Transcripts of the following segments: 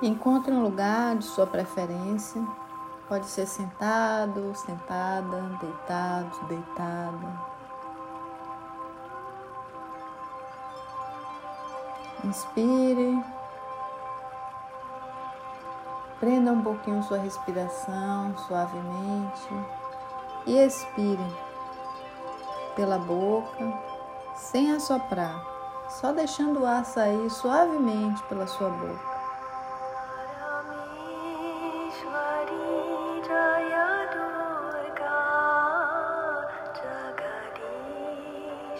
Encontre um lugar de sua preferência. Pode ser sentado, sentada, deitado, deitada. Inspire. Prenda um pouquinho sua respiração suavemente e expire pela boca, sem assoprar, só deixando o ar sair suavemente pela sua boca.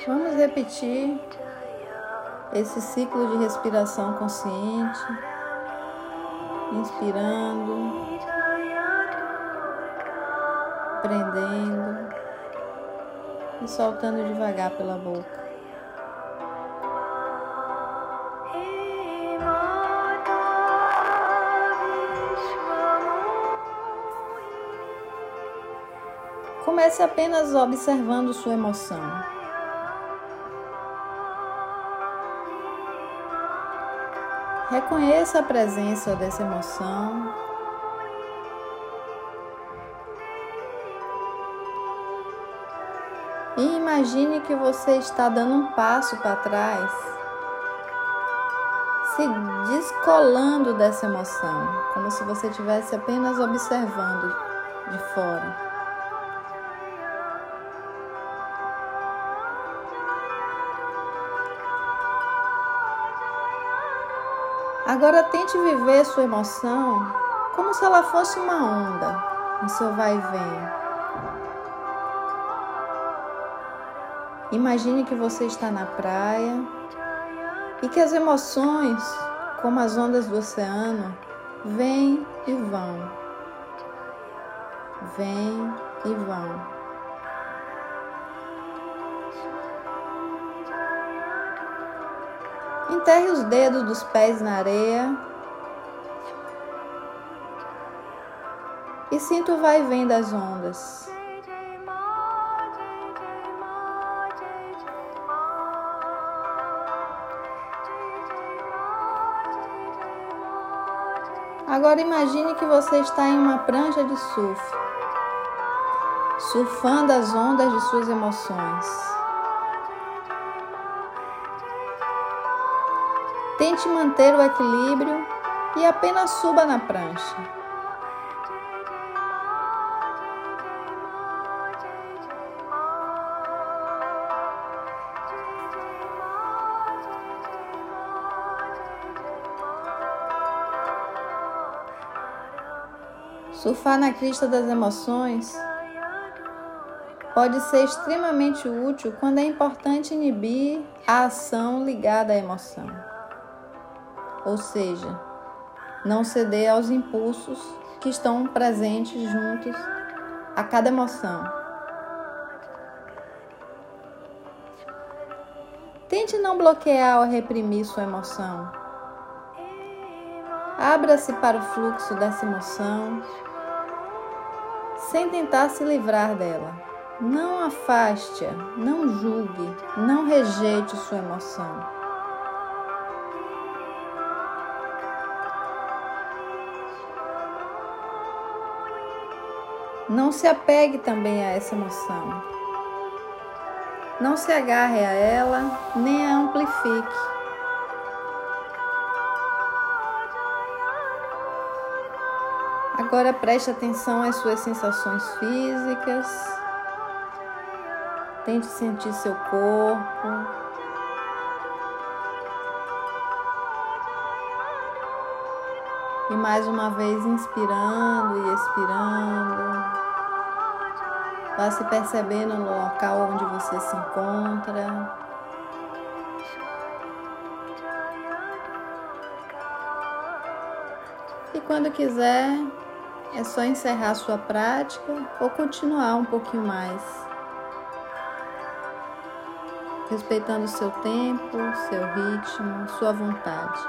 Vamos repetir esse ciclo de respiração consciente, inspirando, prendendo e soltando devagar pela boca. Comece apenas observando sua emoção. Reconheça a presença dessa emoção. E imagine que você está dando um passo para trás, se descolando dessa emoção, como se você estivesse apenas observando de fora. Agora tente viver sua emoção como se ela fosse uma onda em seu vai e vem. Imagine que você está na praia e que as emoções, como as ondas do oceano, vêm e vão. Vêm e vão. Enterre os dedos dos pés na areia. E sinta o vai vem das ondas. Agora imagine que você está em uma prancha de surf, surfando as ondas de suas emoções. Tente manter o equilíbrio e apenas suba na prancha. Surfar na crista das emoções pode ser extremamente útil quando é importante inibir a ação ligada à emoção ou seja, não ceder aos impulsos que estão presentes juntos a cada emoção. Tente não bloquear ou reprimir sua emoção. Abra-se para o fluxo dessa emoção, sem tentar se livrar dela. Não afaste-a, não julgue, não rejeite sua emoção. Não se apegue também a essa emoção. Não se agarre a ela, nem a amplifique. Agora preste atenção às suas sensações físicas. Tente sentir seu corpo. E mais uma vez inspirando e expirando. Vá se percebendo no local onde você se encontra. E quando quiser, é só encerrar sua prática ou continuar um pouquinho mais. Respeitando o seu tempo, seu ritmo, sua vontade.